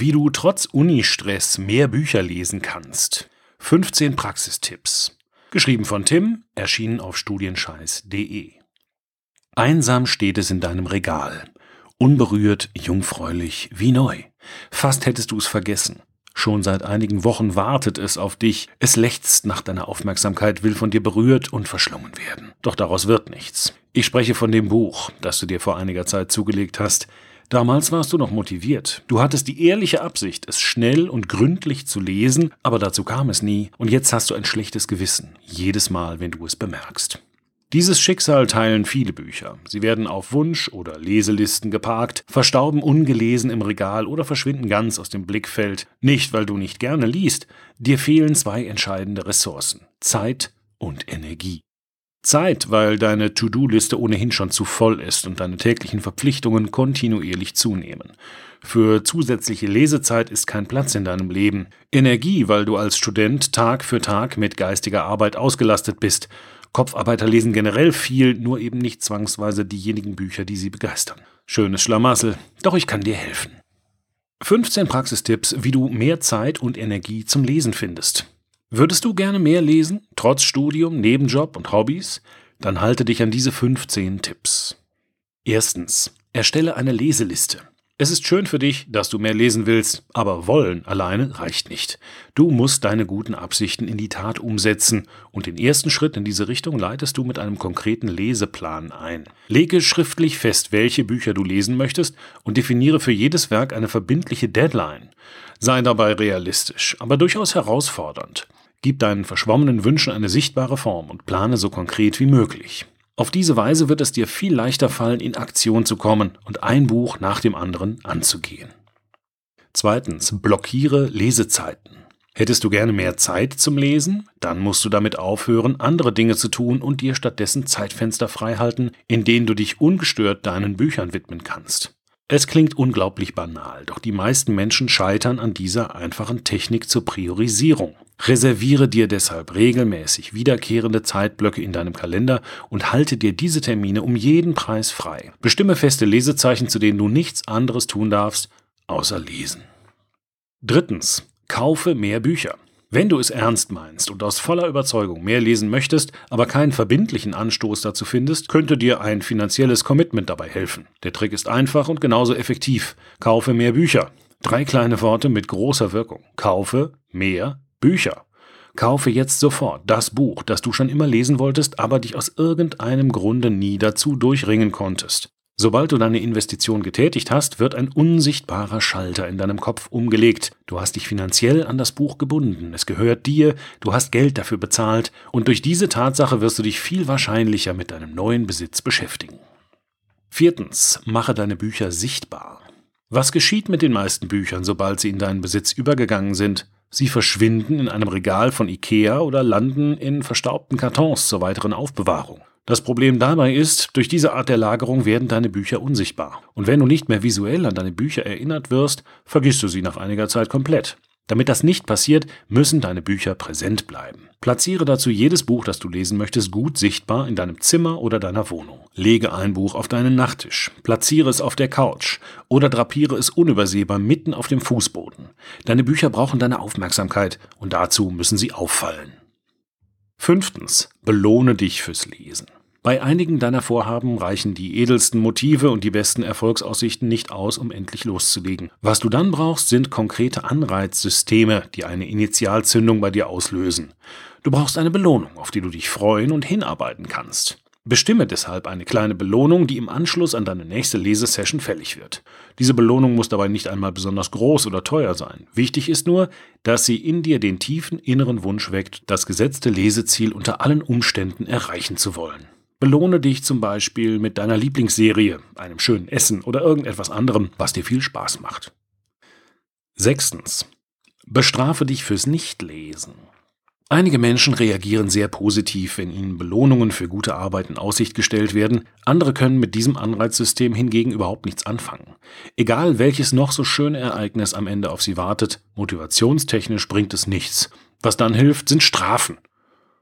Wie du trotz Unistress mehr Bücher lesen kannst. 15 Praxistipps. Geschrieben von Tim, erschienen auf studienscheiß.de. Einsam steht es in deinem Regal. Unberührt, jungfräulich, wie neu. Fast hättest du es vergessen. Schon seit einigen Wochen wartet es auf dich. Es lechzt nach deiner Aufmerksamkeit, will von dir berührt und verschlungen werden. Doch daraus wird nichts. Ich spreche von dem Buch, das du dir vor einiger Zeit zugelegt hast. Damals warst du noch motiviert. Du hattest die ehrliche Absicht, es schnell und gründlich zu lesen, aber dazu kam es nie, und jetzt hast du ein schlechtes Gewissen, jedes Mal, wenn du es bemerkst. Dieses Schicksal teilen viele Bücher. Sie werden auf Wunsch oder Leselisten geparkt, verstauben ungelesen im Regal oder verschwinden ganz aus dem Blickfeld. Nicht, weil du nicht gerne liest, dir fehlen zwei entscheidende Ressourcen Zeit und Energie. Zeit, weil deine To-Do-Liste ohnehin schon zu voll ist und deine täglichen Verpflichtungen kontinuierlich zunehmen. Für zusätzliche Lesezeit ist kein Platz in deinem Leben. Energie, weil du als Student Tag für Tag mit geistiger Arbeit ausgelastet bist. Kopfarbeiter lesen generell viel, nur eben nicht zwangsweise diejenigen Bücher, die sie begeistern. Schönes Schlamassel, doch ich kann dir helfen. 15 Praxistipps, wie du mehr Zeit und Energie zum Lesen findest. Würdest du gerne mehr lesen, trotz Studium, Nebenjob und Hobbys? Dann halte dich an diese 15 Tipps. Erstens. Erstelle eine Leseliste. Es ist schön für dich, dass du mehr lesen willst, aber wollen alleine reicht nicht. Du musst deine guten Absichten in die Tat umsetzen und den ersten Schritt in diese Richtung leitest du mit einem konkreten Leseplan ein. Lege schriftlich fest, welche Bücher du lesen möchtest und definiere für jedes Werk eine verbindliche Deadline. Sei dabei realistisch, aber durchaus herausfordernd. Gib deinen verschwommenen Wünschen eine sichtbare Form und plane so konkret wie möglich. Auf diese Weise wird es dir viel leichter fallen, in Aktion zu kommen und ein Buch nach dem anderen anzugehen. Zweitens, blockiere Lesezeiten. Hättest du gerne mehr Zeit zum Lesen? Dann musst du damit aufhören, andere Dinge zu tun und dir stattdessen Zeitfenster freihalten, in denen du dich ungestört deinen Büchern widmen kannst. Es klingt unglaublich banal, doch die meisten Menschen scheitern an dieser einfachen Technik zur Priorisierung. Reserviere dir deshalb regelmäßig wiederkehrende Zeitblöcke in deinem Kalender und halte dir diese Termine um jeden Preis frei. Bestimme feste Lesezeichen, zu denen du nichts anderes tun darfst, außer lesen. Drittens. Kaufe mehr Bücher. Wenn du es ernst meinst und aus voller Überzeugung mehr lesen möchtest, aber keinen verbindlichen Anstoß dazu findest, könnte dir ein finanzielles Commitment dabei helfen. Der Trick ist einfach und genauso effektiv. Kaufe mehr Bücher. Drei kleine Worte mit großer Wirkung. Kaufe mehr Bücher. Kaufe jetzt sofort das Buch, das du schon immer lesen wolltest, aber dich aus irgendeinem Grunde nie dazu durchringen konntest. Sobald du deine Investition getätigt hast, wird ein unsichtbarer Schalter in deinem Kopf umgelegt. Du hast dich finanziell an das Buch gebunden, es gehört dir, du hast Geld dafür bezahlt und durch diese Tatsache wirst du dich viel wahrscheinlicher mit deinem neuen Besitz beschäftigen. Viertens, mache deine Bücher sichtbar. Was geschieht mit den meisten Büchern, sobald sie in deinen Besitz übergegangen sind? Sie verschwinden in einem Regal von Ikea oder landen in verstaubten Kartons zur weiteren Aufbewahrung. Das Problem dabei ist, durch diese Art der Lagerung werden deine Bücher unsichtbar. Und wenn du nicht mehr visuell an deine Bücher erinnert wirst, vergisst du sie nach einiger Zeit komplett. Damit das nicht passiert, müssen deine Bücher präsent bleiben. Platziere dazu jedes Buch, das du lesen möchtest, gut sichtbar in deinem Zimmer oder deiner Wohnung. Lege ein Buch auf deinen Nachttisch, platziere es auf der Couch oder drapiere es unübersehbar mitten auf dem Fußboden. Deine Bücher brauchen deine Aufmerksamkeit und dazu müssen sie auffallen. Fünftens. Belohne dich fürs Lesen. Bei einigen deiner Vorhaben reichen die edelsten Motive und die besten Erfolgsaussichten nicht aus, um endlich loszulegen. Was du dann brauchst, sind konkrete Anreizsysteme, die eine Initialzündung bei dir auslösen. Du brauchst eine Belohnung, auf die du dich freuen und hinarbeiten kannst. Bestimme deshalb eine kleine Belohnung, die im Anschluss an deine nächste Lesesession fällig wird. Diese Belohnung muss dabei nicht einmal besonders groß oder teuer sein. Wichtig ist nur, dass sie in dir den tiefen inneren Wunsch weckt, das gesetzte Leseziel unter allen Umständen erreichen zu wollen. Belohne dich zum Beispiel mit deiner Lieblingsserie, einem schönen Essen oder irgendetwas anderem, was dir viel Spaß macht. Sechstens. Bestrafe dich fürs Nichtlesen. Einige Menschen reagieren sehr positiv, wenn ihnen Belohnungen für gute Arbeit in Aussicht gestellt werden, andere können mit diesem Anreizsystem hingegen überhaupt nichts anfangen. Egal welches noch so schöne Ereignis am Ende auf sie wartet, motivationstechnisch bringt es nichts. Was dann hilft, sind Strafen.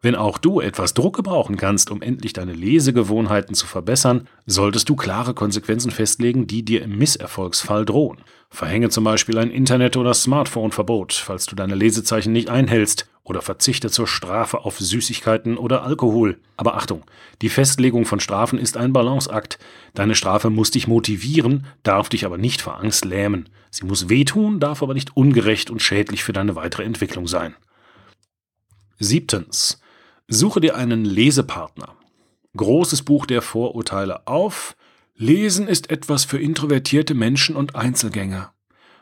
Wenn auch du etwas Druck gebrauchen kannst, um endlich deine Lesegewohnheiten zu verbessern, solltest du klare Konsequenzen festlegen, die dir im Misserfolgsfall drohen. Verhänge zum Beispiel ein Internet- oder Smartphone-Verbot, falls du deine Lesezeichen nicht einhältst, oder verzichte zur Strafe auf Süßigkeiten oder Alkohol. Aber Achtung, die Festlegung von Strafen ist ein Balanceakt. Deine Strafe muss dich motivieren, darf dich aber nicht vor Angst lähmen. Sie muss wehtun, darf aber nicht ungerecht und schädlich für deine weitere Entwicklung sein. Siebtens. Suche dir einen Lesepartner. Großes Buch der Vorurteile auf. Lesen ist etwas für introvertierte Menschen und Einzelgänger.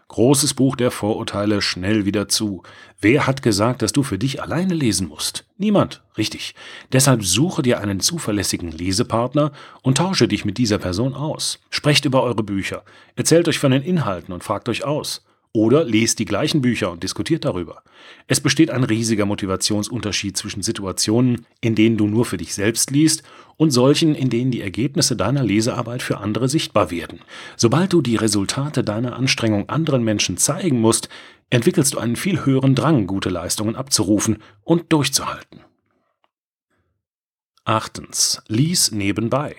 Großes Buch der Vorurteile schnell wieder zu. Wer hat gesagt, dass du für dich alleine lesen musst? Niemand, richtig. Deshalb suche dir einen zuverlässigen Lesepartner und tausche dich mit dieser Person aus. Sprecht über eure Bücher, erzählt euch von den Inhalten und fragt euch aus. Oder lest die gleichen Bücher und diskutiert darüber. Es besteht ein riesiger Motivationsunterschied zwischen Situationen, in denen du nur für dich selbst liest, und solchen, in denen die Ergebnisse deiner Lesearbeit für andere sichtbar werden. Sobald du die Resultate deiner Anstrengung anderen Menschen zeigen musst, entwickelst du einen viel höheren Drang, gute Leistungen abzurufen und durchzuhalten. Achtens. Lies nebenbei.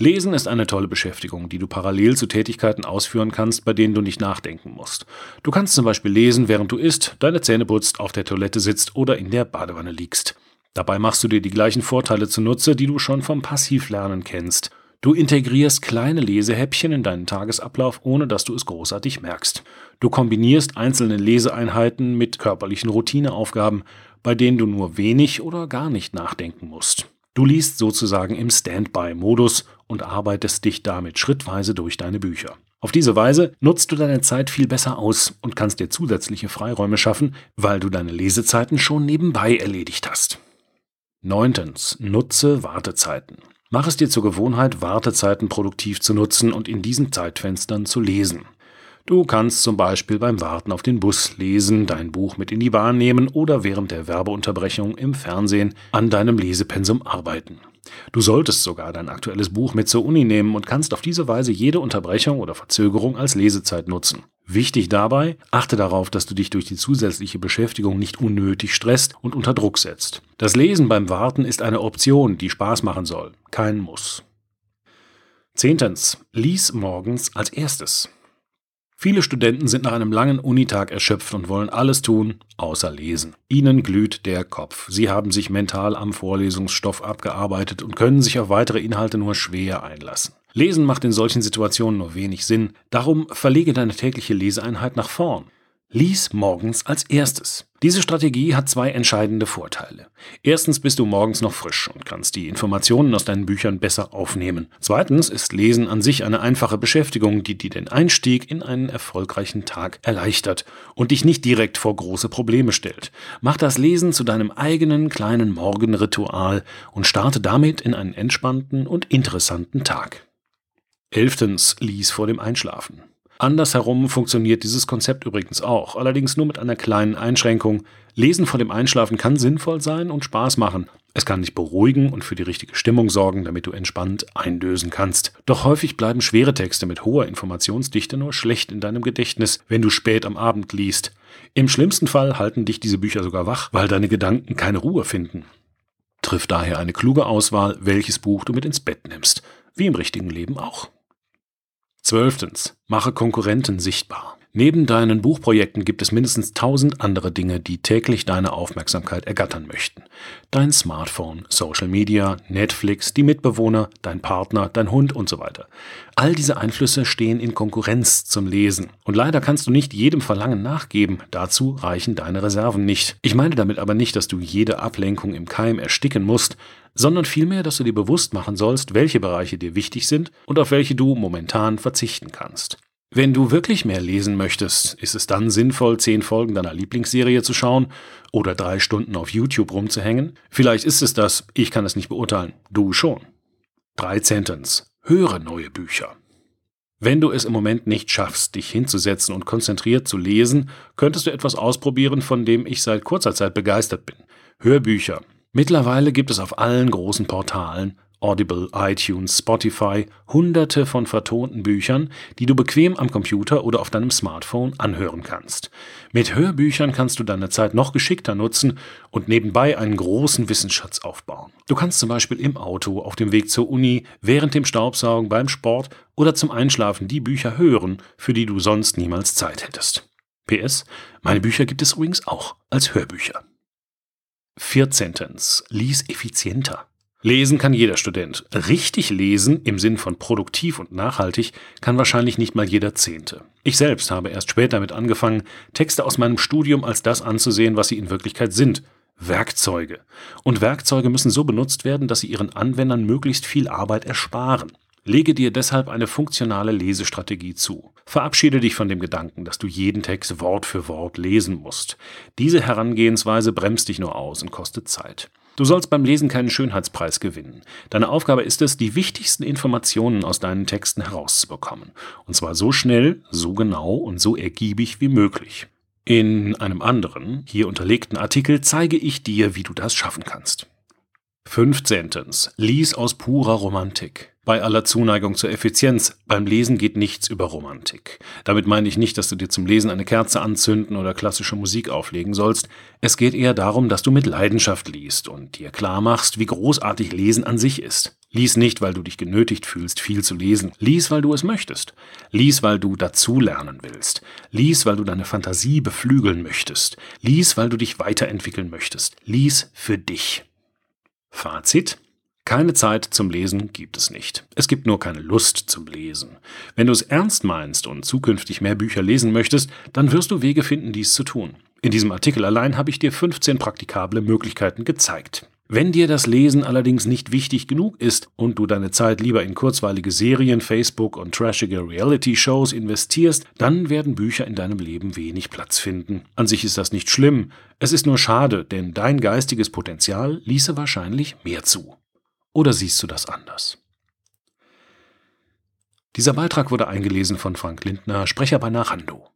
Lesen ist eine tolle Beschäftigung, die du parallel zu Tätigkeiten ausführen kannst, bei denen du nicht nachdenken musst. Du kannst zum Beispiel lesen, während du isst, deine Zähne putzt, auf der Toilette sitzt oder in der Badewanne liegst. Dabei machst du dir die gleichen Vorteile zunutze, die du schon vom Passivlernen kennst. Du integrierst kleine Lesehäppchen in deinen Tagesablauf, ohne dass du es großartig merkst. Du kombinierst einzelne Leseeinheiten mit körperlichen Routineaufgaben, bei denen du nur wenig oder gar nicht nachdenken musst. Du liest sozusagen im Standby-Modus und arbeitest dich damit schrittweise durch deine Bücher. Auf diese Weise nutzt du deine Zeit viel besser aus und kannst dir zusätzliche Freiräume schaffen, weil du deine Lesezeiten schon nebenbei erledigt hast. Neuntens. Nutze Wartezeiten. Mach es dir zur Gewohnheit, Wartezeiten produktiv zu nutzen und in diesen Zeitfenstern zu lesen. Du kannst zum Beispiel beim Warten auf den Bus lesen, dein Buch mit in die Bahn nehmen oder während der Werbeunterbrechung im Fernsehen an deinem Lesepensum arbeiten. Du solltest sogar dein aktuelles Buch mit zur Uni nehmen und kannst auf diese Weise jede Unterbrechung oder Verzögerung als Lesezeit nutzen. Wichtig dabei, achte darauf, dass du dich durch die zusätzliche Beschäftigung nicht unnötig stresst und unter Druck setzt. Das Lesen beim Warten ist eine Option, die Spaß machen soll, kein Muss. Zehntens. Lies morgens als erstes. Viele Studenten sind nach einem langen Unitag erschöpft und wollen alles tun, außer lesen. Ihnen glüht der Kopf. Sie haben sich mental am Vorlesungsstoff abgearbeitet und können sich auf weitere Inhalte nur schwer einlassen. Lesen macht in solchen Situationen nur wenig Sinn, darum verlege deine tägliche Leseeinheit nach vorn. Lies morgens als erstes. Diese Strategie hat zwei entscheidende Vorteile. Erstens bist du morgens noch frisch und kannst die Informationen aus deinen Büchern besser aufnehmen. Zweitens ist Lesen an sich eine einfache Beschäftigung, die dir den Einstieg in einen erfolgreichen Tag erleichtert und dich nicht direkt vor große Probleme stellt. Mach das Lesen zu deinem eigenen kleinen Morgenritual und starte damit in einen entspannten und interessanten Tag. Elftens, lies vor dem Einschlafen. Andersherum funktioniert dieses Konzept übrigens auch, allerdings nur mit einer kleinen Einschränkung. Lesen vor dem Einschlafen kann sinnvoll sein und Spaß machen. Es kann dich beruhigen und für die richtige Stimmung sorgen, damit du entspannt eindösen kannst. Doch häufig bleiben schwere Texte mit hoher Informationsdichte nur schlecht in deinem Gedächtnis, wenn du spät am Abend liest. Im schlimmsten Fall halten dich diese Bücher sogar wach, weil deine Gedanken keine Ruhe finden. Triff daher eine kluge Auswahl, welches Buch du mit ins Bett nimmst, wie im richtigen Leben auch. Zwölftens. Mache Konkurrenten sichtbar. Neben deinen Buchprojekten gibt es mindestens tausend andere Dinge, die täglich deine Aufmerksamkeit ergattern möchten. Dein Smartphone, Social Media, Netflix, die Mitbewohner, dein Partner, dein Hund und so weiter. All diese Einflüsse stehen in Konkurrenz zum Lesen. Und leider kannst du nicht jedem Verlangen nachgeben. Dazu reichen deine Reserven nicht. Ich meine damit aber nicht, dass du jede Ablenkung im Keim ersticken musst, sondern vielmehr, dass du dir bewusst machen sollst, welche Bereiche dir wichtig sind und auf welche du momentan verzichten kannst. Wenn du wirklich mehr lesen möchtest, ist es dann sinnvoll, zehn Folgen deiner Lieblingsserie zu schauen oder drei Stunden auf YouTube rumzuhängen? Vielleicht ist es das, ich kann es nicht beurteilen, du schon. 13. Höre neue Bücher. Wenn du es im Moment nicht schaffst, dich hinzusetzen und konzentriert zu lesen, könntest du etwas ausprobieren, von dem ich seit kurzer Zeit begeistert bin. Hörbücher. Mittlerweile gibt es auf allen großen Portalen Audible, iTunes, Spotify hunderte von vertonten Büchern, die du bequem am Computer oder auf deinem Smartphone anhören kannst. Mit Hörbüchern kannst du deine Zeit noch geschickter nutzen und nebenbei einen großen Wissensschatz aufbauen. Du kannst zum Beispiel im Auto, auf dem Weg zur Uni, während dem Staubsaugen, beim Sport oder zum Einschlafen die Bücher hören, für die du sonst niemals Zeit hättest. PS, meine Bücher gibt es übrigens auch als Hörbücher. 14. Lies effizienter. Lesen kann jeder Student. Richtig lesen im Sinn von produktiv und nachhaltig kann wahrscheinlich nicht mal jeder Zehnte. Ich selbst habe erst später damit angefangen, Texte aus meinem Studium als das anzusehen, was sie in Wirklichkeit sind. Werkzeuge. Und Werkzeuge müssen so benutzt werden, dass sie ihren Anwendern möglichst viel Arbeit ersparen. Lege dir deshalb eine funktionale Lesestrategie zu. Verabschiede dich von dem Gedanken, dass du jeden Text Wort für Wort lesen musst. Diese Herangehensweise bremst dich nur aus und kostet Zeit. Du sollst beim Lesen keinen Schönheitspreis gewinnen. Deine Aufgabe ist es, die wichtigsten Informationen aus deinen Texten herauszubekommen. Und zwar so schnell, so genau und so ergiebig wie möglich. In einem anderen, hier unterlegten Artikel zeige ich dir, wie du das schaffen kannst. 15. Lies aus purer Romantik. Bei aller Zuneigung zur Effizienz, beim Lesen geht nichts über Romantik. Damit meine ich nicht, dass du dir zum Lesen eine Kerze anzünden oder klassische Musik auflegen sollst. Es geht eher darum, dass du mit Leidenschaft liest und dir klar machst, wie großartig Lesen an sich ist. Lies nicht, weil du dich genötigt fühlst, viel zu lesen. Lies, weil du es möchtest. Lies, weil du dazulernen willst. Lies, weil du deine Fantasie beflügeln möchtest. Lies, weil du dich weiterentwickeln möchtest. Lies für dich. Fazit. Keine Zeit zum Lesen gibt es nicht. Es gibt nur keine Lust zum Lesen. Wenn du es ernst meinst und zukünftig mehr Bücher lesen möchtest, dann wirst du Wege finden, dies zu tun. In diesem Artikel allein habe ich dir 15 praktikable Möglichkeiten gezeigt. Wenn dir das Lesen allerdings nicht wichtig genug ist und du deine Zeit lieber in kurzweilige Serien, Facebook und trashige Reality-Shows investierst, dann werden Bücher in deinem Leben wenig Platz finden. An sich ist das nicht schlimm, es ist nur schade, denn dein geistiges Potenzial ließe wahrscheinlich mehr zu. Oder siehst du das anders? Dieser Beitrag wurde eingelesen von Frank Lindner, Sprecher bei Narando.